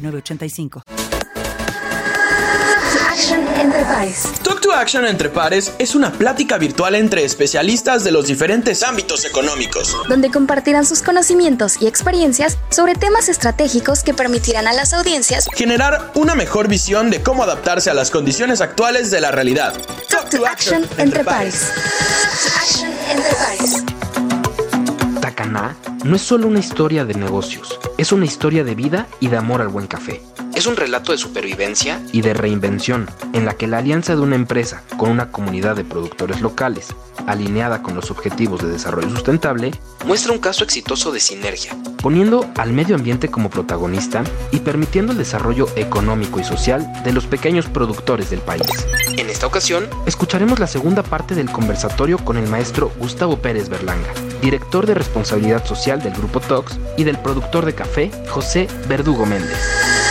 985. Talk to Action entre pares es una plática virtual entre especialistas de los diferentes ámbitos económicos, donde compartirán sus conocimientos y experiencias sobre temas estratégicos que permitirán a las audiencias generar una mejor visión de cómo adaptarse a las condiciones actuales de la realidad. Talk, to, Action, entre pares. No es solo una historia de negocios, es una historia de vida y de amor al buen café. Es un relato de supervivencia y de reinvención, en la que la alianza de una empresa con una comunidad de productores locales, alineada con los objetivos de desarrollo sustentable, muestra un caso exitoso de sinergia, poniendo al medio ambiente como protagonista y permitiendo el desarrollo económico y social de los pequeños productores del país. En esta ocasión, escucharemos la segunda parte del conversatorio con el maestro Gustavo Pérez Berlanga, director de responsabilidad social del Grupo TOX y del productor de café José Verdugo Méndez.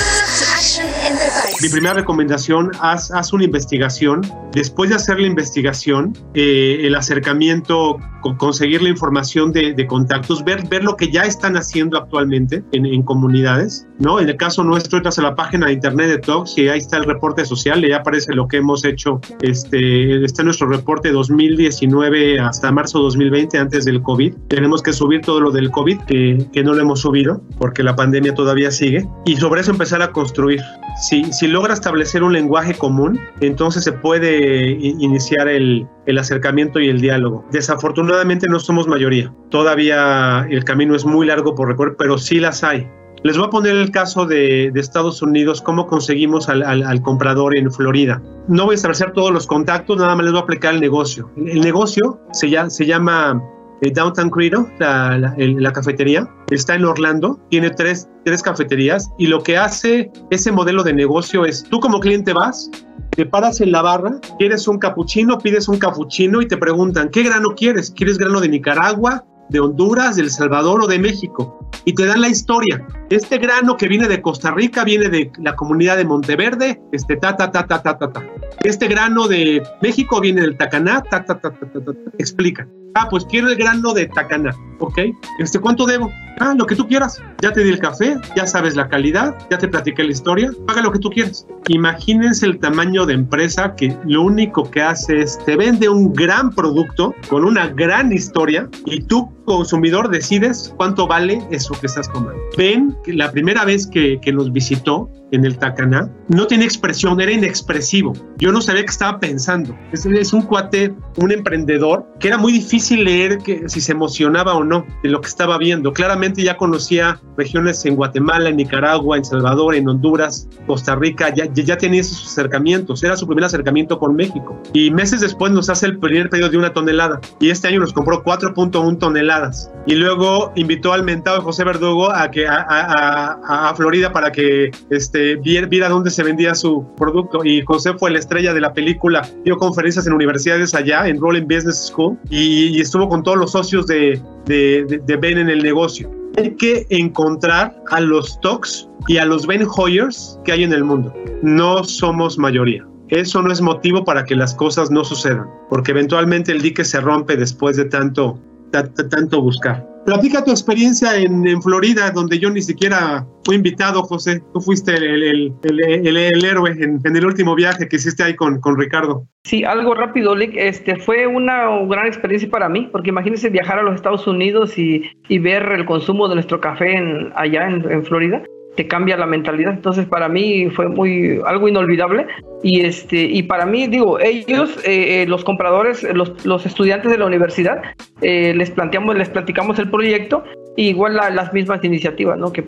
Mi primera recomendación, haz, haz, una investigación. Después de hacer la investigación, eh, el acercamiento, conseguir la información de, de, contactos, ver, ver lo que ya están haciendo actualmente en, en, comunidades. ¿no? En el caso nuestro, entras a la página de internet de Talks y ahí está el reporte social, y ya aparece lo que hemos hecho. Este, está nuestro reporte 2019 hasta marzo 2020, antes del COVID. Tenemos que subir todo lo del COVID, que, que no lo hemos subido porque la pandemia todavía sigue. Y sobre eso empezar a construir. Si, logra establecer un lenguaje común, entonces se puede iniciar el, acercamiento y el diálogo. Desafortunadamente no somos mayoría. Todavía el camino es muy largo por recorrer, pero sí las hay. Les voy a poner el caso de, Estados Unidos, cómo conseguimos al, comprador en Florida. No voy a establecer todos los contactos, nada más les voy a aplicar el negocio. El negocio se llama eh, Downtown Credo, la, la, el, la, cafetería, está en Orlando, tiene tres, tres cafeterías y lo que hace ese modelo de negocio es, tú como cliente vas, te paras en la barra, quieres un capuchino, pides un capuchino y te preguntan, ¿qué grano quieres? ¿Quieres grano de Nicaragua, de Honduras, de El Salvador o de México? Y te dan la historia. Este grano que viene de Costa Rica viene de la comunidad de Monteverde, este ta ta ta ta ta ta. ta. Este grano de México viene del Tacaná, ta ta ta ta ta. ta. Explica. Ah, pues quiero el grano de Tacaná, ¿ok? Este, ¿cuánto debo? Ah, lo que tú quieras. Ya te di el café, ya sabes la calidad, ya te platiqué la historia, paga lo que tú quieras. Imagínense el tamaño de empresa que lo único que hace es te vende un gran producto con una gran historia y tú, consumidor, decides cuánto vale eso que estás comprando. Ven que la primera vez que, que nos visitó en el Tacaná, no tenía expresión, era inexpresivo. Yo no sabía qué estaba pensando. Es, es un cuate, un emprendedor, que era muy difícil leer que, si se emocionaba o no de lo que estaba viendo. Claramente ya conocía regiones en Guatemala, en Nicaragua, en Salvador, en Honduras, Costa Rica, ya, ya tenía esos acercamientos. Era su primer acercamiento con México. Y meses después nos hace el primer pedido de una tonelada. Y este año nos compró 4.1 toneladas. Y luego invitó al mentado José Verdugo a, que, a, a, a Florida para que este, este, viera dónde se vendía su producto y José fue la estrella de la película, dio conferencias en universidades allá, en Rolling Business School y, y estuvo con todos los socios de, de, Ben en el negocio. Hay que encontrar a los Tox y a los Ben Hoyers que hay en el mundo. No somos mayoría. Eso no es motivo para que las cosas no sucedan, porque eventualmente el dique se rompe después de tanto, tanto buscar. Platica tu experiencia en, en, Florida, donde yo ni siquiera fui invitado, José. Tú fuiste el, el, el, el héroe en, en, el último viaje que hiciste ahí con, con Ricardo. Sí, algo rápido, Lick. Este, fue una gran experiencia para mí, porque imagínense viajar a los Estados Unidos y, y ver el consumo de nuestro café en, allá en Florida te cambia la mentalidad. Entonces, para mí fue muy algo inolvidable. Y este y para mí, digo, ellos, eh, los compradores, los, los, estudiantes de la universidad, eh, les planteamos, les platicamos el proyecto igual las mismas iniciativas, ¿no? Que,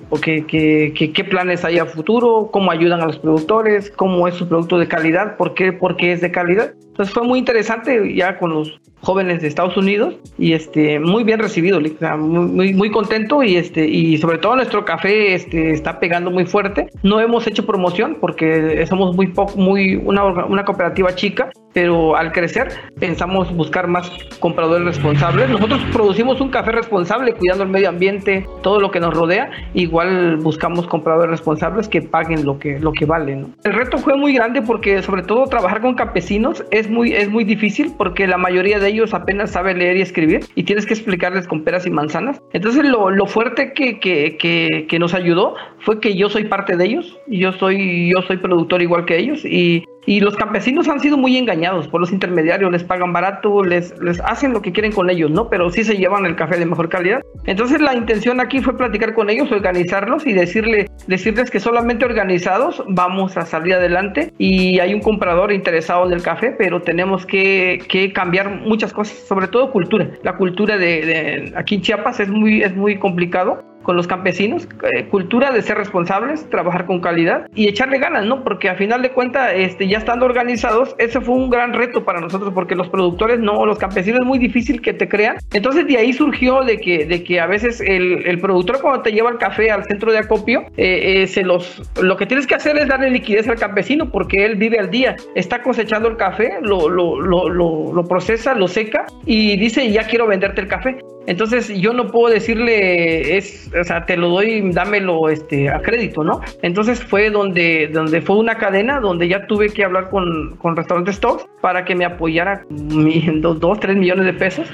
qué planes hay a futuro, cómo ayudan a los productores, cómo es su producto de calidad, por qué, por qué es de calidad. Entonces fue muy interesante ya con los jóvenes de Estados Unidos y este muy bien recibido, muy, muy contento y este y sobre todo nuestro café este está pegando muy fuerte. No hemos hecho promoción porque somos muy poco muy una, una cooperativa chica, pero al crecer pensamos buscar más compradores responsables. Nosotros producimos un café responsable cuidando el medio ambiente, todo lo que nos rodea, igual buscamos compradores responsables que paguen lo que lo que vale, El reto fue muy grande porque sobre todo trabajar con campesinos es muy es muy difícil porque la mayoría de ellos apenas sabe leer y escribir y tienes que explicarles con peras y manzanas. Entonces lo, lo fuerte que, que, que, que, nos ayudó fue que yo soy parte de ellos, yo soy, yo soy productor igual que ellos y y los campesinos han sido muy engañados por los intermediarios, les pagan barato, les, les hacen lo que quieren con ellos, ¿no? Pero sí se llevan el café de mejor calidad. Entonces la intención aquí fue platicar con ellos, organizarlos y decirle, decirles que solamente organizados vamos a salir adelante y hay un comprador interesado en el café, pero tenemos que, que cambiar muchas cosas, sobre todo cultura. La cultura de, de, aquí en Chiapas es muy, es muy complicado con los campesinos, eh, cultura de ser responsables, trabajar con calidad y echarle ganas, ¿no? Porque a final de cuentas, este, ya estando organizados, ese fue un gran reto para nosotros, porque los productores no, los campesinos es muy difícil que te crean. Entonces de ahí surgió de que, de que a veces el, el productor cuando te lleva el café al centro de acopio, eh, eh, se los, lo que tienes que hacer es darle liquidez al campesino, porque él vive al día, está cosechando el café, lo, lo, lo, lo, lo procesa, lo seca y dice, ya quiero venderte el café. Entonces yo no puedo decirle, es, o sea, te lo doy, dámelo este, a crédito, ¿no? Entonces fue donde, donde fue una cadena donde ya tuve que hablar con, con Restaurante Stocks para que me apoyara dos, dos, tres millones de pesos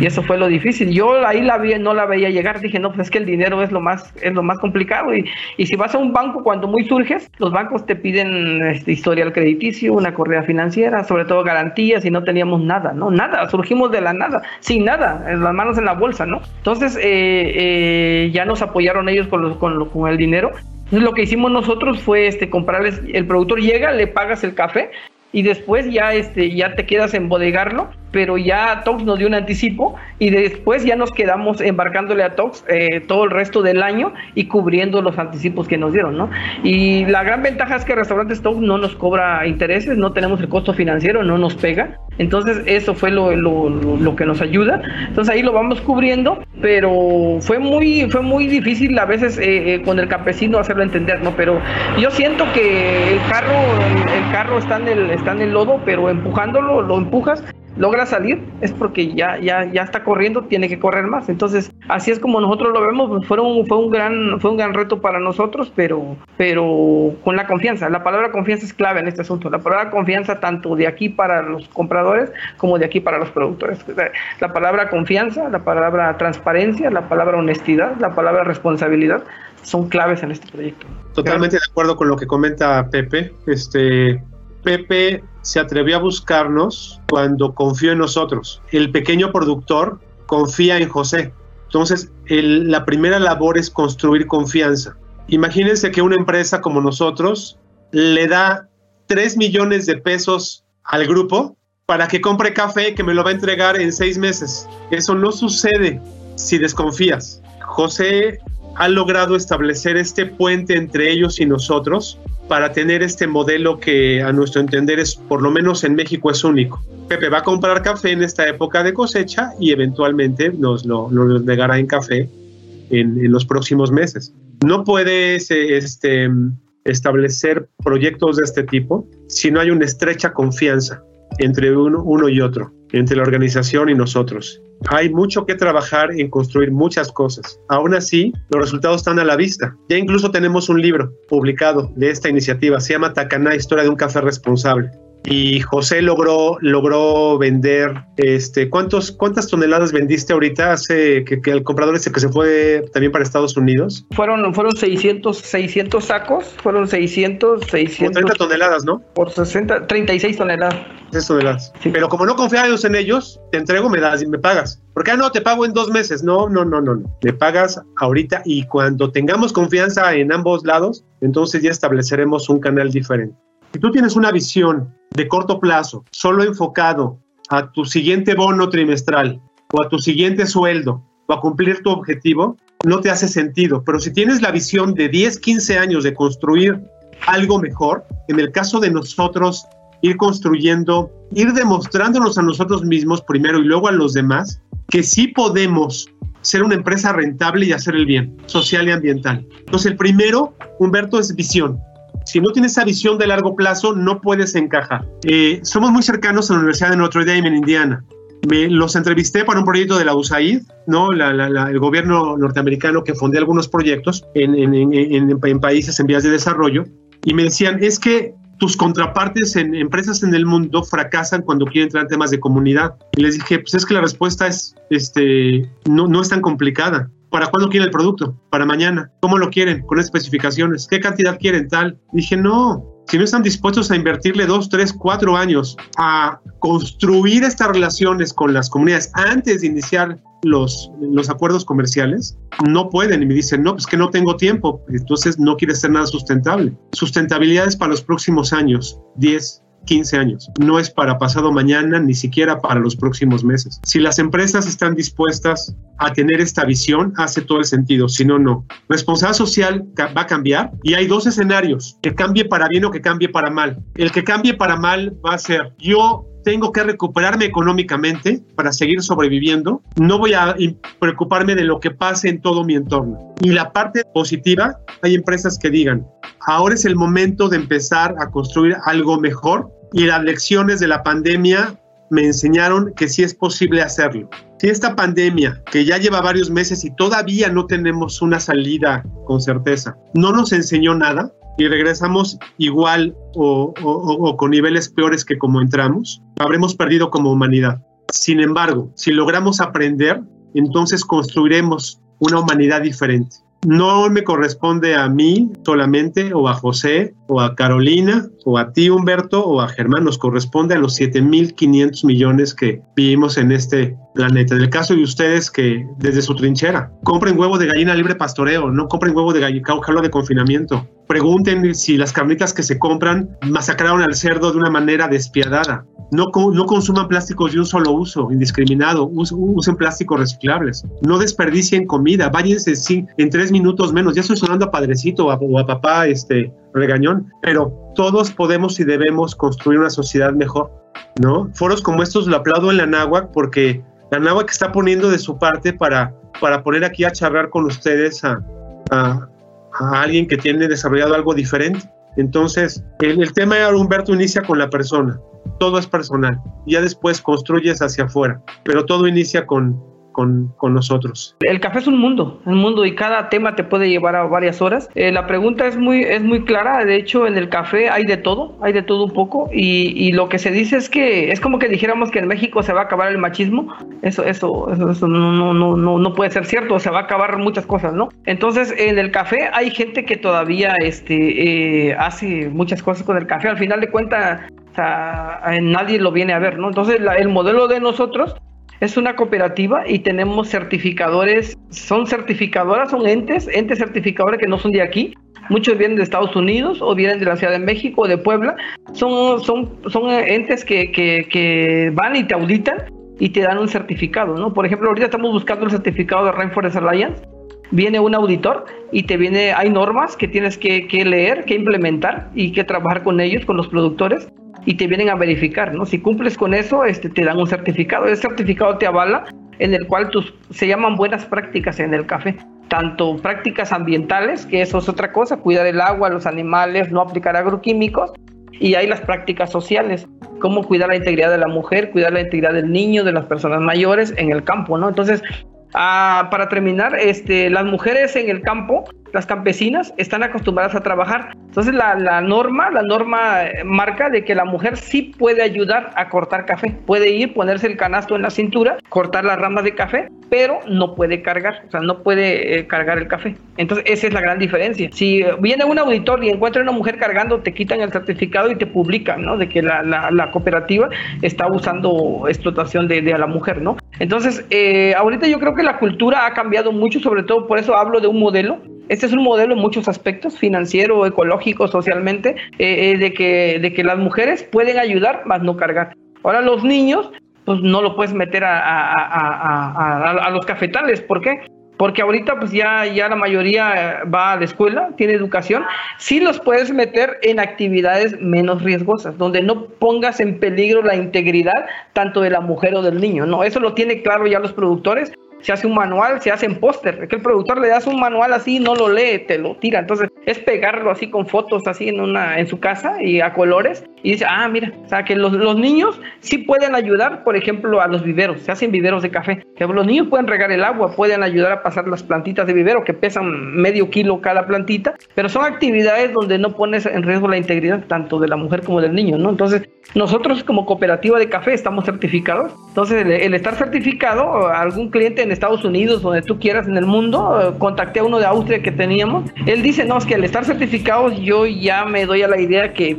y eso fue lo difícil. Yo ahí la vi, no la veía llegar, dije, no, pues es que el dinero es lo más, es lo más complicado y, y si vas a un banco cuando muy surges, los bancos te piden este, historial crediticio, una correa financiera, sobre todo garantías y no teníamos nada, ¿no? Nada, surgimos de la nada, sin nada, las manos en la bolsa, ¿no? Entonces eh, eh, ya nos apoyaron ellos con, el dinero. Entonces lo que hicimos nosotros fue este comprarles, el productor llega, le pagas el café y después ya este ya te quedas en bodegarlo pero ya Tox nos dio un anticipo y después ya nos quedamos embarcándole a Tox eh, todo el resto del año y cubriendo los anticipos que nos dieron, ¿no? Y la gran ventaja es que Restaurantes Tox no nos cobra intereses, no tenemos el costo financiero, no nos pega. Entonces eso fue lo, lo, lo que nos ayuda. Entonces ahí lo vamos cubriendo, pero fue muy, fue muy difícil a veces eh, eh, con el campesino hacerlo entender, ¿no? Pero yo siento que el carro, el, el carro está en el, está en el lodo, pero empujándolo, lo empujas logra salir es porque ya, ya, ya está corriendo, tiene que correr más. Entonces, así es como nosotros lo vemos, fue un, fue un gran, fue un gran reto para nosotros, pero, pero con la confianza. La palabra confianza es clave en este asunto. La palabra confianza tanto de aquí para los compradores como de aquí para los productores. La palabra confianza, la palabra transparencia, la palabra honestidad, la palabra responsabilidad son claves en este proyecto. Totalmente de acuerdo con lo que comenta Pepe. Este, Pepe se atrevió a buscarnos cuando confió en nosotros. El pequeño productor confía en José. Entonces, la primera labor es construir confianza. Imagínense que una empresa como nosotros le da 3 millones de pesos al grupo para que compre café que me lo va a entregar en seis meses. Eso no sucede si desconfías. José ha logrado establecer este puente entre ellos y nosotros para tener este modelo que a nuestro entender es, por lo menos en México, es único. Pepe va a comprar café en esta época de cosecha y eventualmente nos lo, nos negará en café en, los próximos meses. No puedes este, establecer proyectos de este tipo si no hay una estrecha confianza entre uno, uno y otro, entre la organización y nosotros. Hay mucho que trabajar en construir muchas cosas. Aún así, los resultados están a la vista. Ya incluso tenemos un libro publicado de esta iniciativa. Se llama Tacaná, Historia de un Café Responsable y José logró, logró vender, este, ¿cuántos, ¿cuántas toneladas vendiste ahorita hace que, el comprador ese que se fue también para Estados Unidos? Fueron, fueron 600, 600 sacos, fueron 600, 600. 30 toneladas, ¿no? Por 60, 36 toneladas. 36 toneladas. Pero como no confiamos en ellos, te entrego, me das y me pagas. Porque ah, no, te pago en dos meses. No, no, no, no, no. Me pagas ahorita y cuando tengamos confianza en ambos lados, entonces ya estableceremos un canal diferente. Si tú tienes una visión de corto plazo, solo enfocado a tu siguiente bono trimestral o a tu siguiente sueldo o a cumplir tu objetivo, no te hace sentido. Pero si tienes la visión de 10, 15 años de construir algo mejor, en el caso de nosotros, ir construyendo, ir demostrándonos a nosotros mismos primero y luego a los demás que sí podemos ser una empresa rentable y hacer el bien social y ambiental. Entonces, el primero, Humberto, es visión. Si no tienes esa visión de largo plazo, no puedes encajar. Eh, somos muy cercanos a la Universidad de Notre Dame en Indiana. Los entrevisté para un proyecto de la USAID, ¿no? el gobierno norteamericano que fundé algunos proyectos en, en países en vías de desarrollo, y me decían, es que tus contrapartes en empresas en el mundo fracasan cuando quieren entrar en temas de comunidad. Y les dije, pues es que la respuesta es, este, no, no es tan complicada. ¿Para cuándo quieren el producto? Para mañana. ¿Cómo lo quieren? Con especificaciones. ¿Qué cantidad quieren? Tal. Dije, no, si no están dispuestos a invertirle dos, tres, cuatro años a construir estas relaciones con las comunidades antes de iniciar los, los acuerdos comerciales, no pueden y me dicen, no, pues que no tengo tiempo, entonces no quiere ser nada sustentable. Sustentabilidad es para los próximos años, 10, 15 años. No es para pasado mañana, ni siquiera para los próximos meses. Si las empresas están dispuestas a tener esta visión, hace todo el sentido. Si no, no. Responsabilidad social va a cambiar y hay dos escenarios, que cambie para bien o que cambie para mal. El que cambie para mal va a ser yo tengo que recuperarme económicamente para seguir sobreviviendo. No voy a preocuparme de lo que pase en todo mi entorno. Y la parte positiva, hay empresas que digan, ahora es el momento de empezar a construir algo mejor y las lecciones de la pandemia me enseñaron que sí es posible hacerlo. Si esta pandemia, que ya lleva varios meses y todavía no tenemos una salida con certeza, no nos enseñó nada y regresamos igual o, o con niveles peores que como entramos, habremos perdido como humanidad. Sin embargo, si logramos aprender, entonces construiremos una humanidad diferente no me corresponde a mí solamente, o a José, o a Carolina, o a ti, Humberto, o a Germán, nos corresponde a los 7.500 millones que vivimos en este planeta. En el caso de ustedes que desde su trinchera, compren huevo de gallina libre pastoreo, no compren huevo de gallina de confinamiento. Pregunten si las carnitas que se compran masacraron al cerdo de una manera despiadada. No, no consuman plásticos de un solo uso, indiscriminado. usen plásticos reciclables. No desperdicien comida. Váyanse sí, en tres minutos menos. Ya estoy sonando a padrecito o a, papá este, regañón, pero todos podemos y debemos construir una sociedad mejor. ¿no? Foros como estos lo aplaudo en la náhuac porque la náhuac está poniendo de su parte para, para poner aquí a charlar con ustedes a, a, alguien que tiene desarrollado algo diferente. Entonces, el, el tema de Humberto inicia con la persona, todo es personal, ya después construyes hacia afuera, pero todo inicia con, con, nosotros. El café es un mundo, un mundo y cada tema te puede llevar a varias horas. Eh, la pregunta es muy, es muy clara, de hecho en el café hay de todo, hay de todo un poco y, lo que se dice es que es como que dijéramos que en México se va a acabar el machismo, eso, eso, eso, no, no, no, no puede ser cierto, se va a acabar muchas cosas, ¿no? Entonces en el café hay gente que todavía este, eh, hace muchas cosas con el café, al final de cuentas nadie lo viene a ver, ¿no? Entonces el modelo de nosotros es una cooperativa y tenemos certificadores, son certificadoras, son entes, entes certificadores que no son de aquí, muchos vienen de Estados Unidos o vienen de la Ciudad de México o de Puebla, son, son, son entes que, que, van y te auditan y te dan un certificado, ¿no? Por ejemplo, ahorita estamos buscando el certificado de Rainforest Alliance, viene un auditor y te viene, hay normas que tienes que, leer, que implementar y que trabajar con ellos, con los productores y te vienen a verificar, ¿no? Si cumples con eso, este, te dan un certificado. Ese certificado te avala en el cual se llaman buenas prácticas en el café. Tanto prácticas ambientales, que eso es otra cosa, cuidar el agua, los animales, no aplicar agroquímicos, y hay las prácticas sociales, cómo cuidar la integridad de la mujer, cuidar la integridad del niño, de las personas mayores en el campo, ¿no? Entonces, ah, para terminar, este, las mujeres en el campo las campesinas están acostumbradas a trabajar. Entonces la, la, norma, la norma eh, marca de que la mujer sí puede ayudar a cortar café. Puede ir, ponerse el canasto en la cintura, cortar las ramas de café, pero no puede cargar, o sea, no puede eh, cargar el café. Entonces esa es la gran diferencia. Si viene un auditor y encuentra una mujer cargando, te quitan el certificado y te publican, ¿no? De que la, la, la cooperativa está usando explotación de, de, a la mujer, ¿no? Entonces, eh, ahorita yo creo que la cultura ha cambiado mucho, sobre todo por eso hablo de un modelo este es un modelo en muchos aspectos, financiero, ecológico, socialmente, eh, eh, de, que, de que las mujeres pueden ayudar, más no cargar. Ahora los niños pues no lo puedes meter a, a, los cafetales. ¿Por qué? Porque ahorita pues ya, ya la mayoría va a la escuela, tiene educación, sí los puedes meter en actividades menos riesgosas, donde no pongas en peligro la integridad tanto de la mujer o del niño, ¿no? Eso lo tiene claro ya los productores, se hace un manual, se hace en póster. Que el productor le das un manual así, no lo lee, te lo tira. Entonces es pegarlo así con fotos así en una en su casa y a colores y dice, ah, mira, o sea que los, los niños sí pueden ayudar, por ejemplo, a los viveros, se hacen viveros de café. Los niños pueden regar el agua, pueden ayudar a pasar las plantitas de vivero que pesan medio kilo cada plantita, pero son actividades donde no pones en riesgo la integridad tanto de la mujer como del niño, ¿no? Entonces, nosotros como cooperativa de café estamos certificados. Entonces, el, estar certificado, algún cliente Estados Unidos, donde tú quieras en el mundo, contacté a uno de Austria que teníamos, él dice, no, es que al estar certificados yo ya me doy a la idea que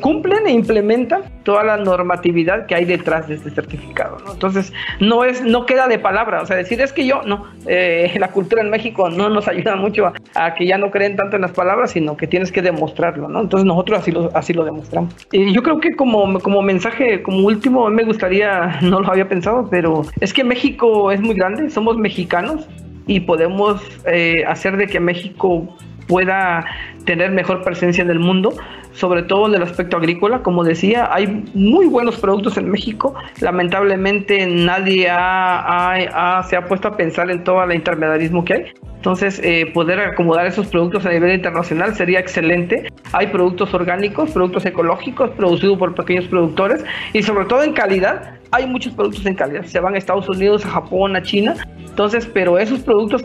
cumplen e implementan toda la normatividad que hay detrás de este certificado. ¿no? Entonces, no es no queda de palabra, o sea, decir es que yo, no, eh, la cultura en México no nos ayuda mucho a, que ya no creen tanto en las palabras, sino que tienes que demostrarlo, ¿no? Entonces nosotros así lo, así lo demostramos. Y yo creo que como, como mensaje, como último, me gustaría, no lo había pensado, pero es que México es muy grande, somos mexicanos y podemos eh, hacer de que México pueda tener mejor presencia en el mundo, sobre todo en el aspecto agrícola. Como decía, hay muy buenos productos en México. Lamentablemente nadie se ha puesto a pensar en todo el intermediarismo que hay. Entonces, eh, poder acomodar esos productos a nivel internacional sería excelente. Hay productos orgánicos, productos ecológicos, producidos por pequeños productores y sobre todo en calidad. Hay muchos productos en calidad. Se van a Estados Unidos, a Japón, a China. Entonces, pero esos productos,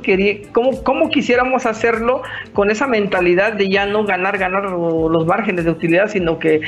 ¿cómo, ¿cómo quisiéramos hacerlo con esa mentalidad de ya no ganar, ganar los márgenes de utilidad, sino que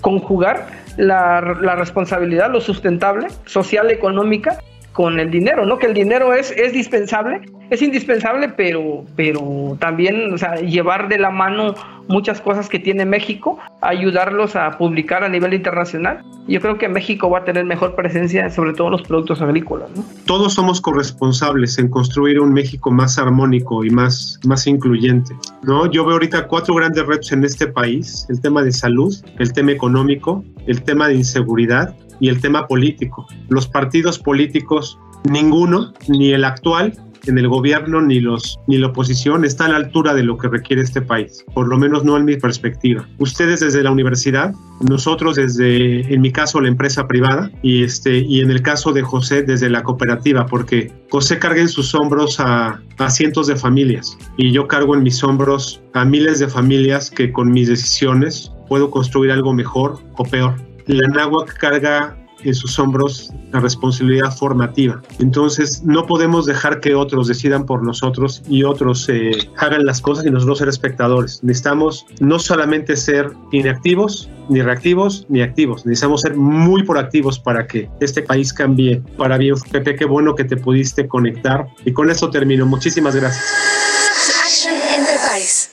conjugar la, la responsabilidad, lo sustentable, social, económica, con el dinero, ¿no? Que el dinero es, es dispensable, es indispensable, pero, pero también, llevar de la mano muchas cosas que tiene México, ayudarlos a publicar a nivel internacional. Yo creo que México va a tener mejor presencia, sobre todo en los productos agrícolas. Todos somos corresponsables en construir un México más armónico y más, más incluyente, ¿no? Yo veo ahorita cuatro grandes retos en este país, el tema de salud, el tema económico, el tema de inseguridad y el tema político. Los partidos políticos, ninguno, ni el actual en el gobierno ni los ni la oposición está a la altura de lo que requiere este país, por lo menos no en mi perspectiva. Ustedes desde la universidad, nosotros desde en mi caso la empresa privada y este y en el caso de José desde la cooperativa, porque José carga en sus hombros a, a cientos de familias y yo cargo en mis hombros a miles de familias que con mis decisiones puedo construir algo mejor o peor la náhuatl carga en sus hombros la responsabilidad formativa. Entonces, no podemos dejar que otros decidan por nosotros y otros eh, hagan las cosas y nosotros ser espectadores. Necesitamos no solamente ser inactivos, ni reactivos, ni activos. Necesitamos ser muy proactivos para que este país cambie para bien. Pepe, qué bueno que te pudiste conectar. Y con eso termino. Muchísimas gracias.